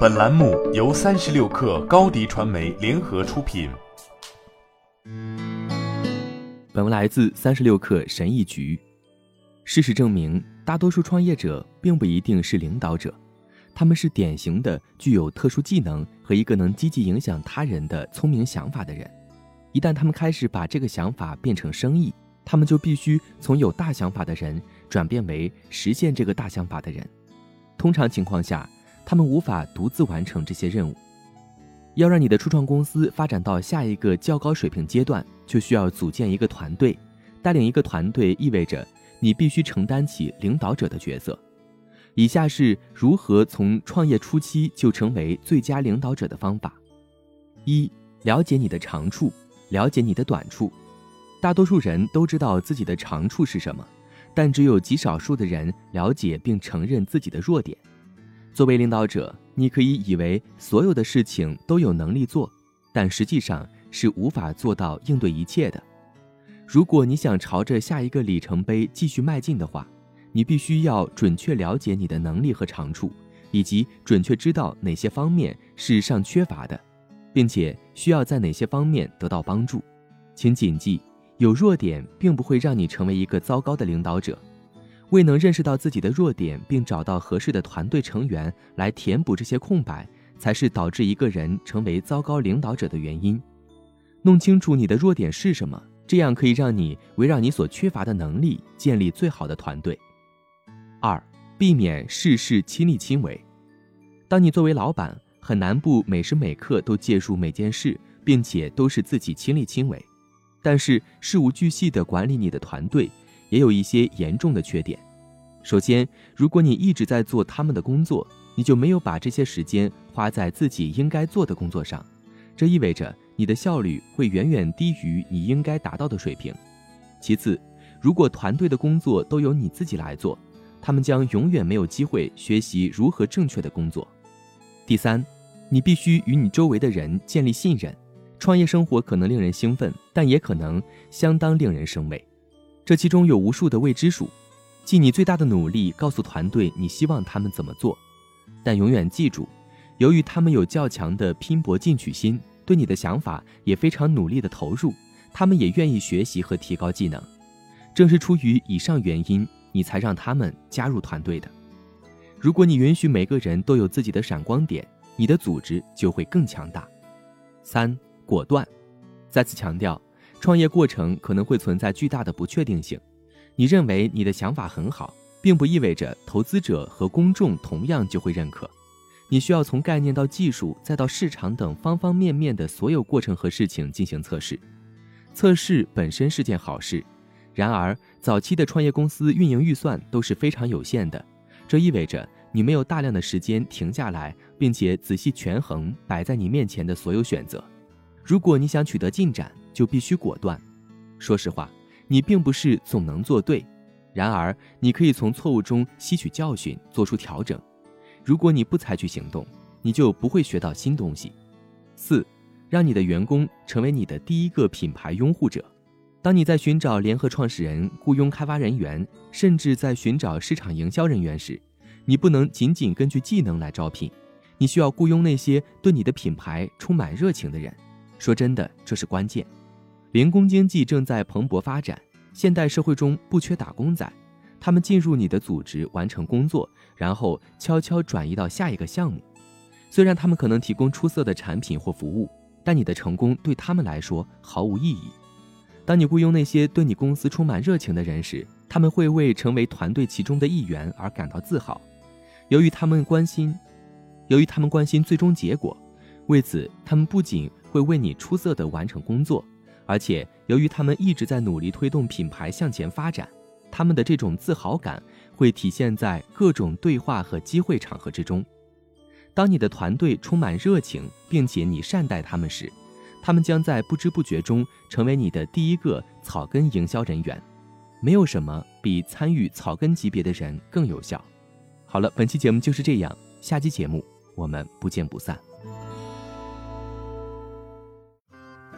本栏目由三十六氪高低传媒联合出品。本文来自三十六氪神译局。事实证明，大多数创业者并不一定是领导者，他们是典型的具有特殊技能和一个能积极影响他人的聪明想法的人。一旦他们开始把这个想法变成生意，他们就必须从有大想法的人转变为实现这个大想法的人。通常情况下，他们无法独自完成这些任务。要让你的初创公司发展到下一个较高水平阶段，就需要组建一个团队。带领一个团队意味着你必须承担起领导者的角色。以下是如何从创业初期就成为最佳领导者的方法：一、了解你的长处，了解你的短处。大多数人都知道自己的长处是什么，但只有极少数的人了解并承认自己的弱点。作为领导者，你可以以为所有的事情都有能力做，但实际上是无法做到应对一切的。如果你想朝着下一个里程碑继续迈进的话，你必须要准确了解你的能力和长处，以及准确知道哪些方面是尚缺乏的，并且需要在哪些方面得到帮助。请谨记，有弱点并不会让你成为一个糟糕的领导者。未能认识到自己的弱点，并找到合适的团队成员来填补这些空白，才是导致一个人成为糟糕领导者的原因。弄清楚你的弱点是什么，这样可以让你围绕你所缺乏的能力建立最好的团队。二、避免事事亲力亲为。当你作为老板，很难不每时每刻都介入每件事，并且都是自己亲力亲为。但是事无巨细地管理你的团队。也有一些严重的缺点。首先，如果你一直在做他们的工作，你就没有把这些时间花在自己应该做的工作上，这意味着你的效率会远远低于你应该达到的水平。其次，如果团队的工作都由你自己来做，他们将永远没有机会学习如何正确的工作。第三，你必须与你周围的人建立信任。创业生活可能令人兴奋，但也可能相当令人生畏。这其中有无数的未知数，尽你最大的努力告诉团队你希望他们怎么做，但永远记住，由于他们有较强的拼搏进取心，对你的想法也非常努力的投入，他们也愿意学习和提高技能。正是出于以上原因，你才让他们加入团队的。如果你允许每个人都有自己的闪光点，你的组织就会更强大。三，果断，再次强调。创业过程可能会存在巨大的不确定性，你认为你的想法很好，并不意味着投资者和公众同样就会认可。你需要从概念到技术再到市场等方方面面的所有过程和事情进行测试。测试本身是件好事，然而早期的创业公司运营预算都是非常有限的，这意味着你没有大量的时间停下来，并且仔细权衡摆在你面前的所有选择。如果你想取得进展，就必须果断。说实话，你并不是总能做对，然而你可以从错误中吸取教训，做出调整。如果你不采取行动，你就不会学到新东西。四，让你的员工成为你的第一个品牌拥护者。当你在寻找联合创始人、雇佣开发人员，甚至在寻找市场营销人员时，你不能仅仅根据技能来招聘，你需要雇佣那些对你的品牌充满热情的人。说真的，这是关键。零工经济正在蓬勃发展，现代社会中不缺打工仔，他们进入你的组织完成工作，然后悄悄转移到下一个项目。虽然他们可能提供出色的产品或服务，但你的成功对他们来说毫无意义。当你雇佣那些对你公司充满热情的人时，他们会为成为团队其中的一员而感到自豪。由于他们关心，由于他们关心最终结果，为此他们不仅会为你出色地完成工作。而且，由于他们一直在努力推动品牌向前发展，他们的这种自豪感会体现在各种对话和机会场合之中。当你的团队充满热情，并且你善待他们时，他们将在不知不觉中成为你的第一个草根营销人员。没有什么比参与草根级别的人更有效。好了，本期节目就是这样，下期节目我们不见不散。